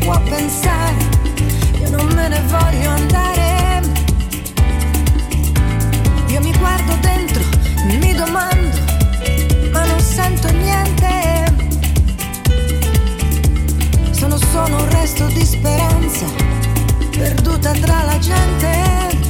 può pensare, io non me ne voglio andare. Io mi guardo dentro, mi domando, ma non sento niente. Sono solo un resto di speranza, perduta tra la gente.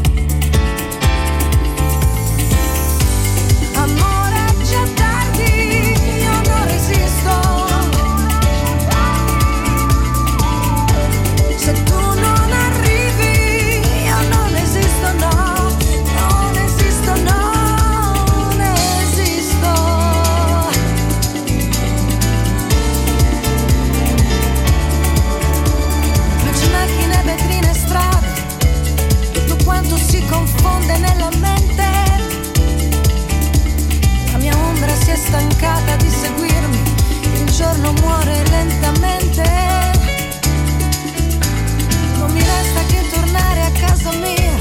giorno muore lentamente. Non mi resta che tornare a casa mia,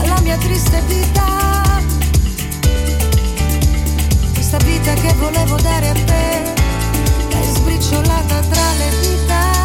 alla mia triste vita. Questa vita che volevo dare a te, l'hai sbriciolata tra le dita.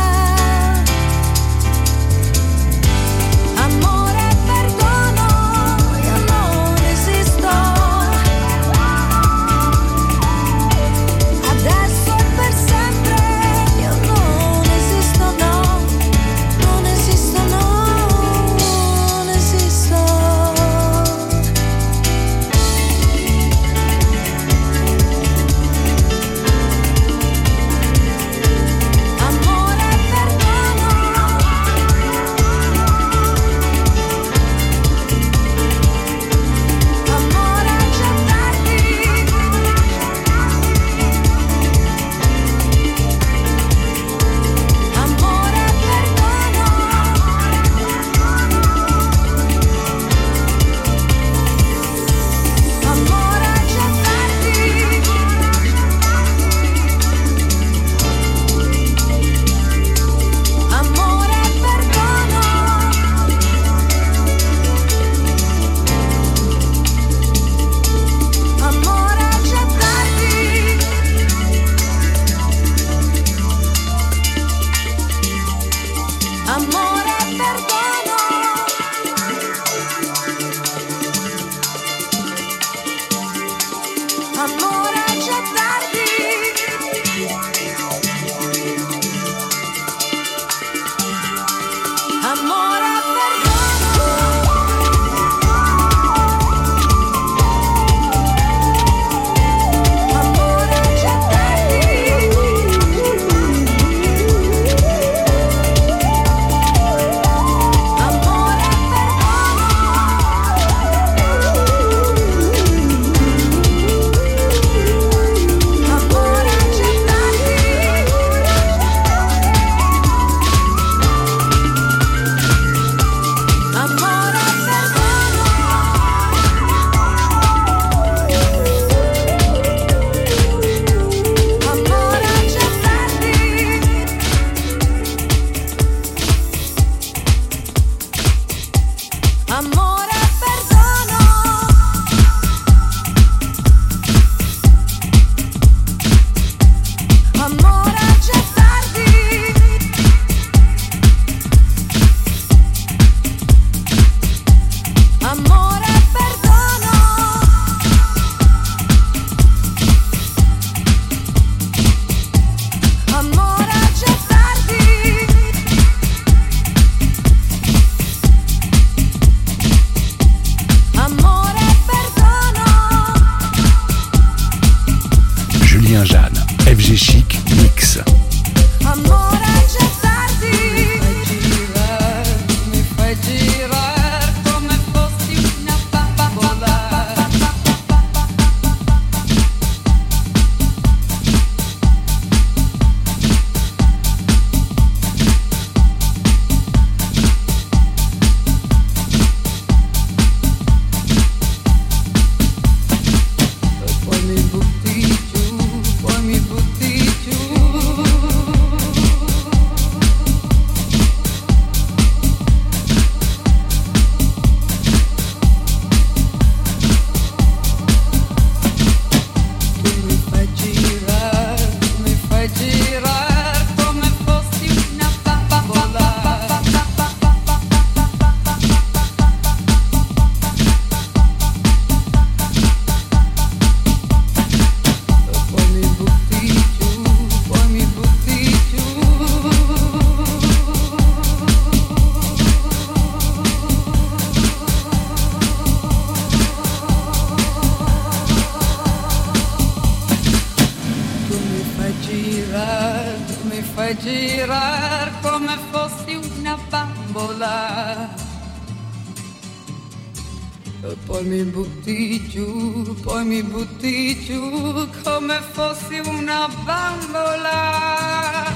Poi mi butti giù, poi mi butti giù come fossi una bambola.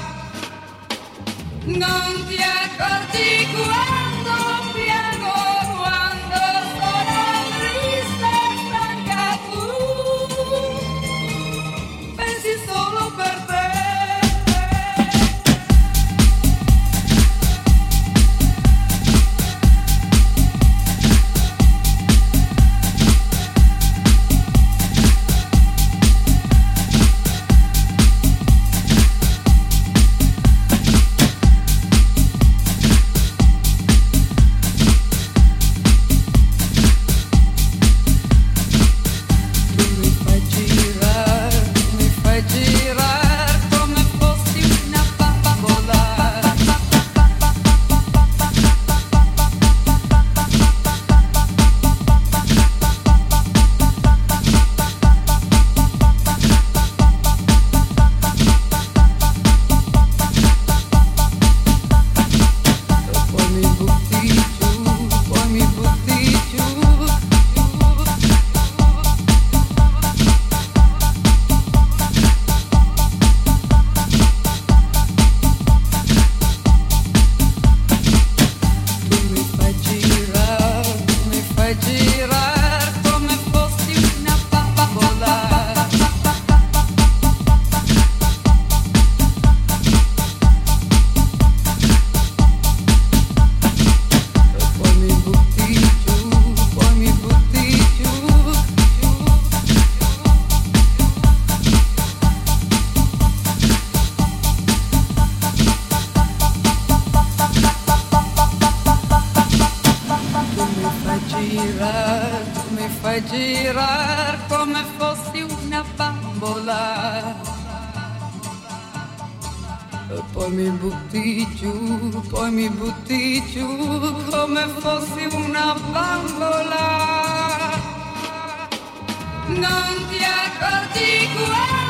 Non ti accorgi quando. Fai girare come fossi una bambola. E poi mi butti giù, poi mi butti giù come fossi una bambola. Non ti accorgi quando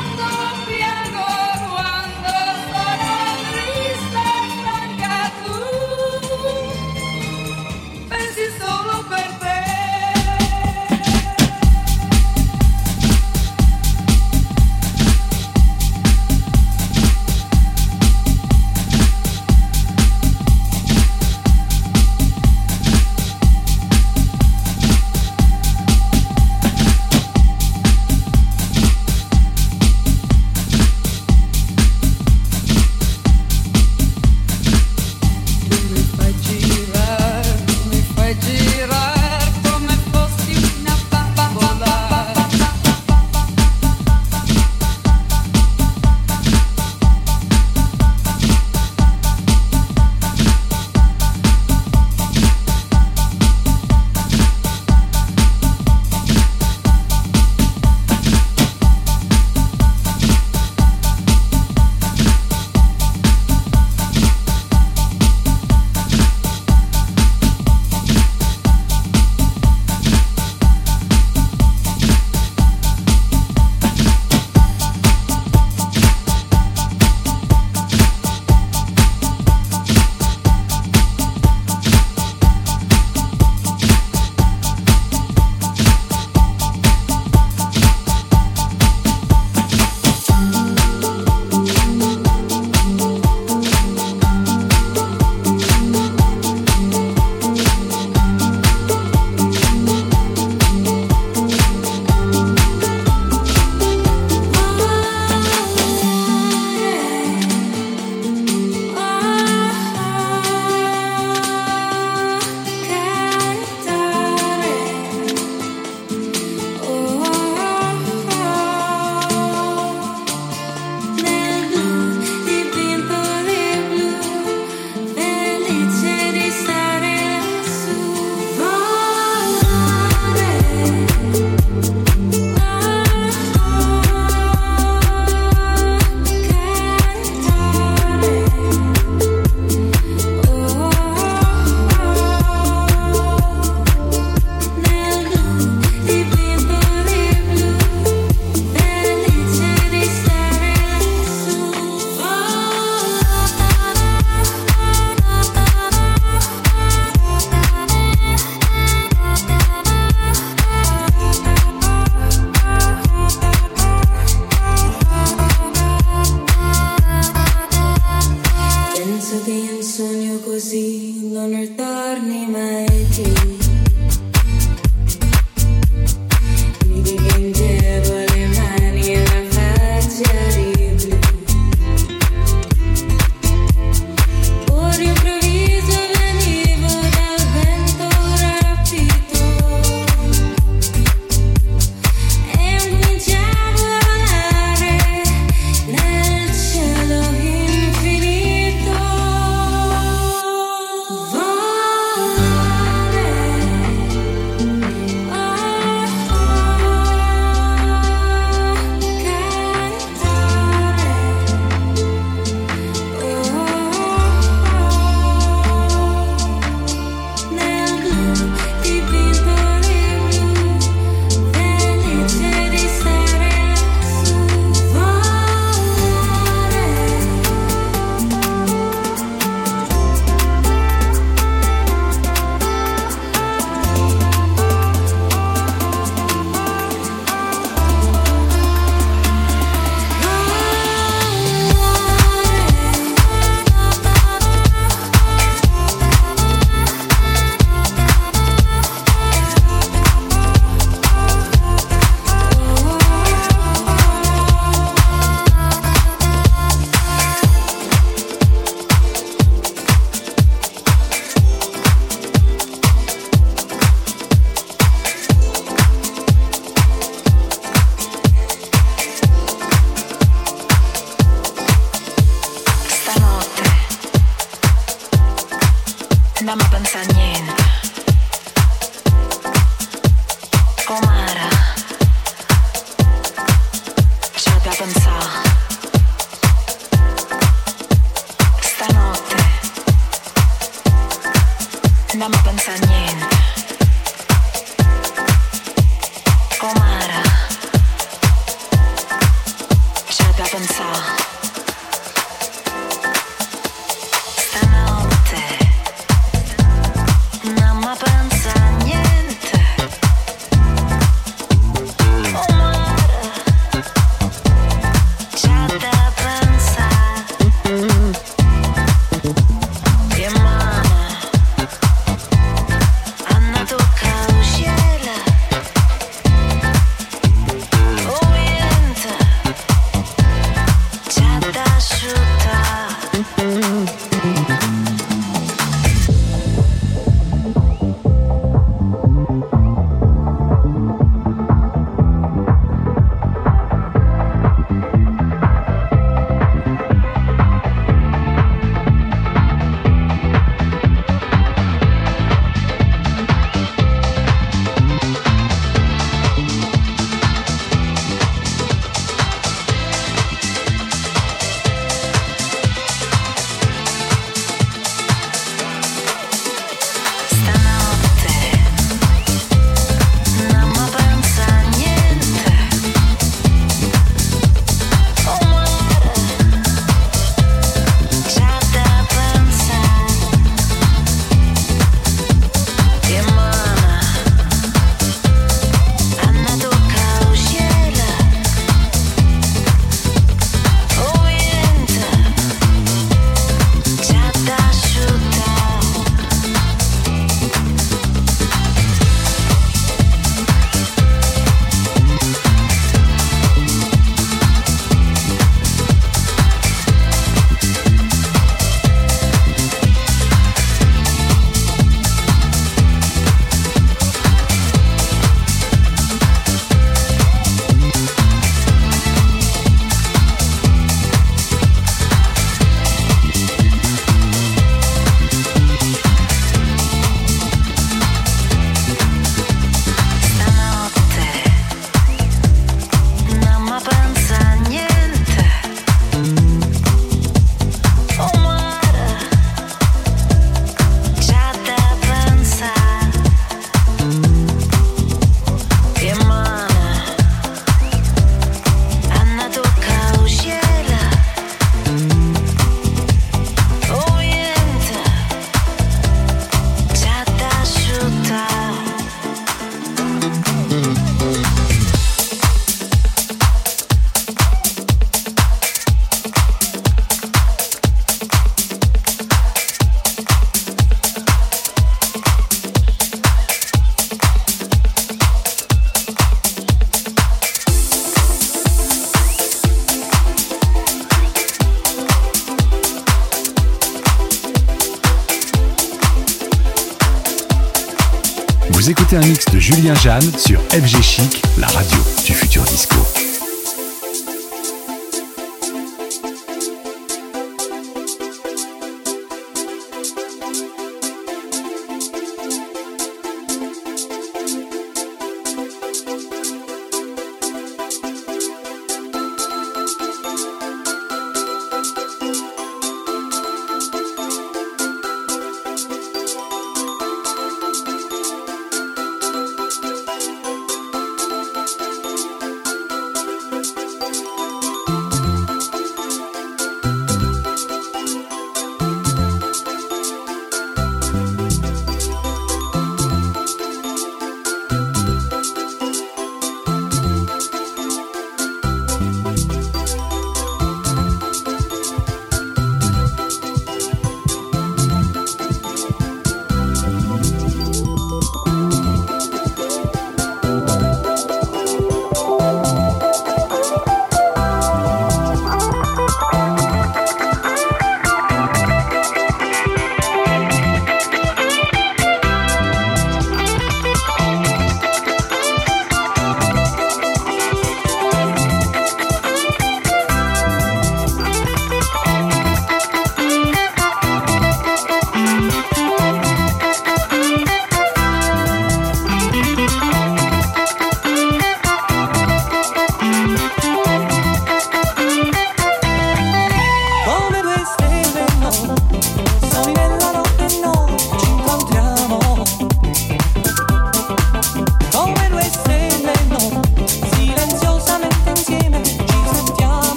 Damien Jeanne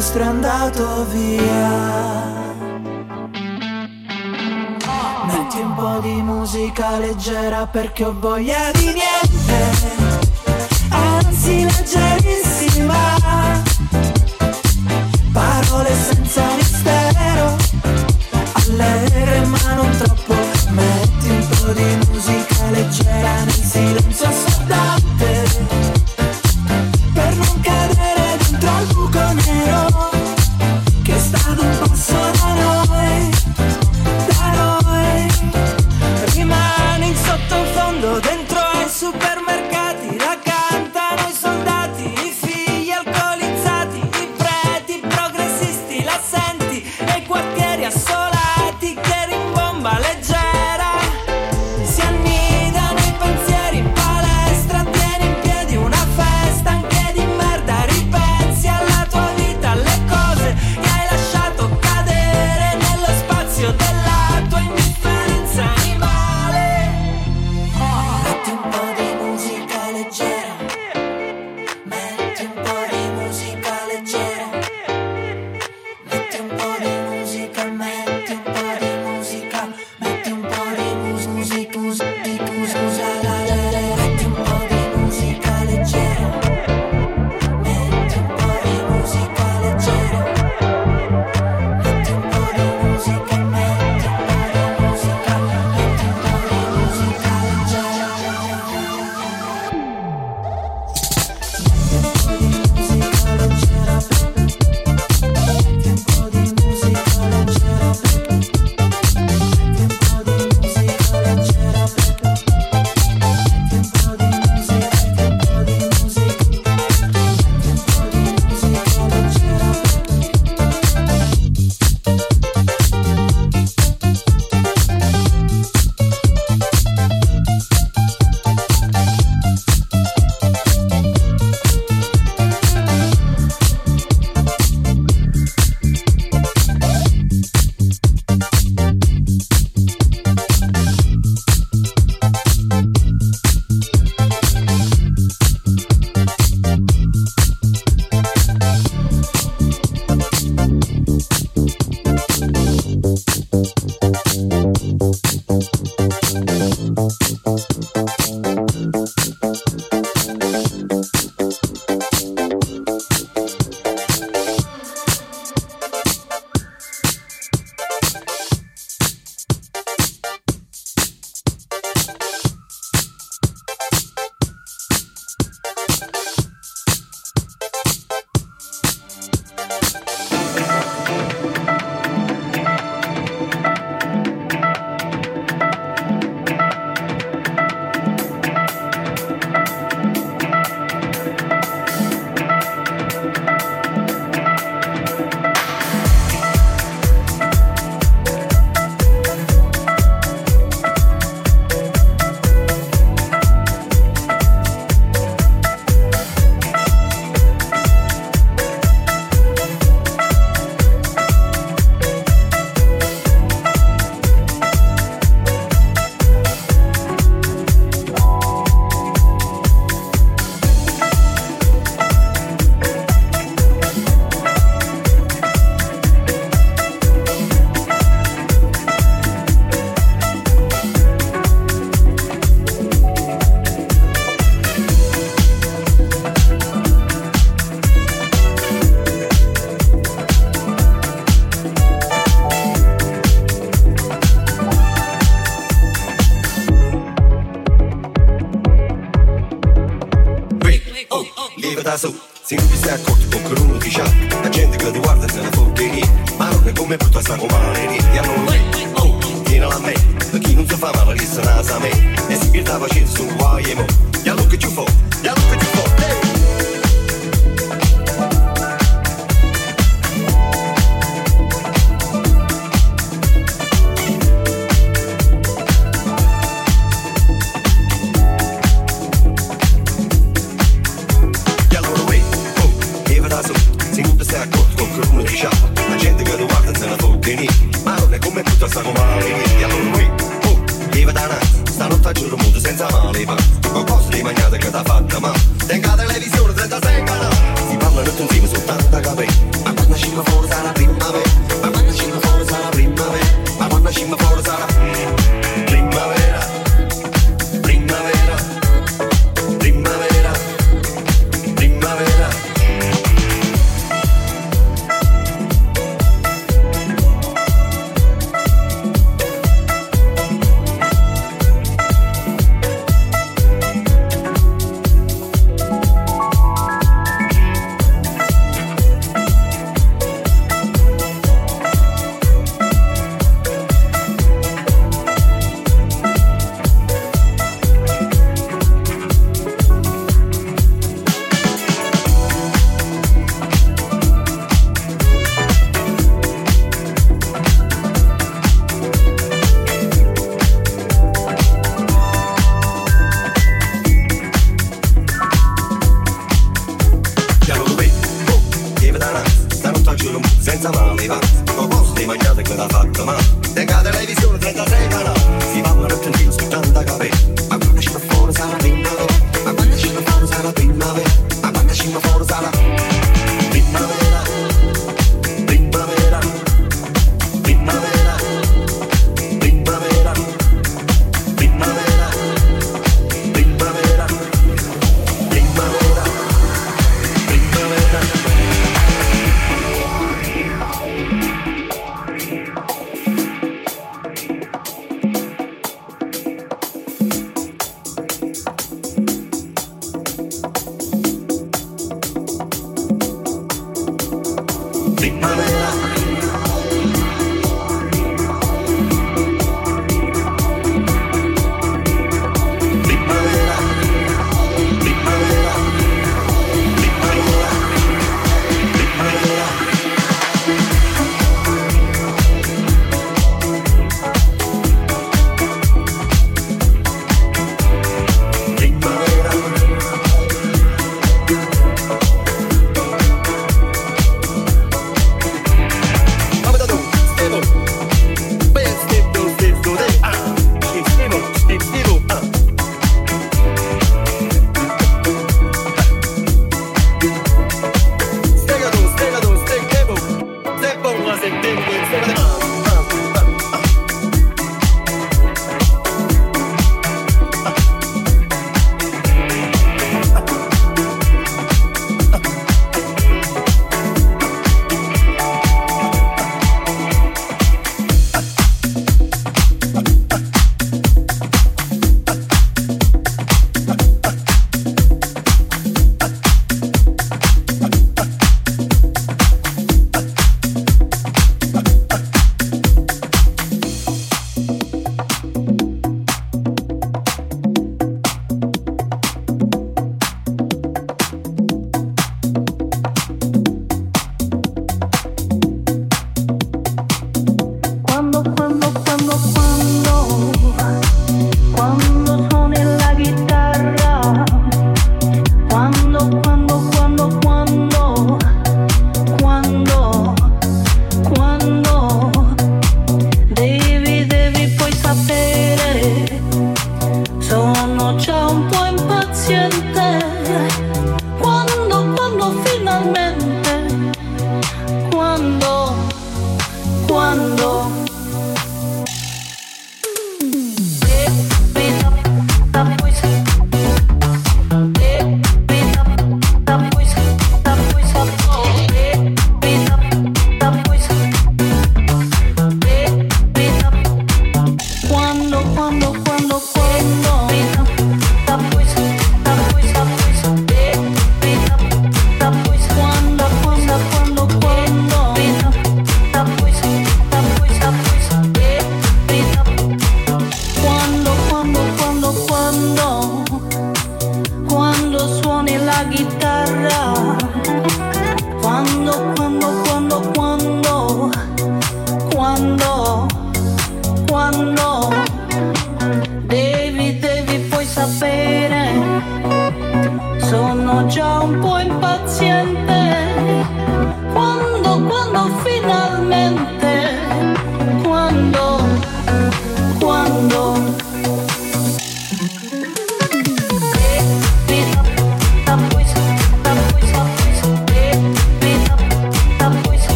maestro è andato via. Metti un po' di musica leggera perché ho voglia di niente, anzi leggerissima. Parole senza mistero, allegre ma non troppo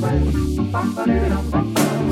bum bum bum bum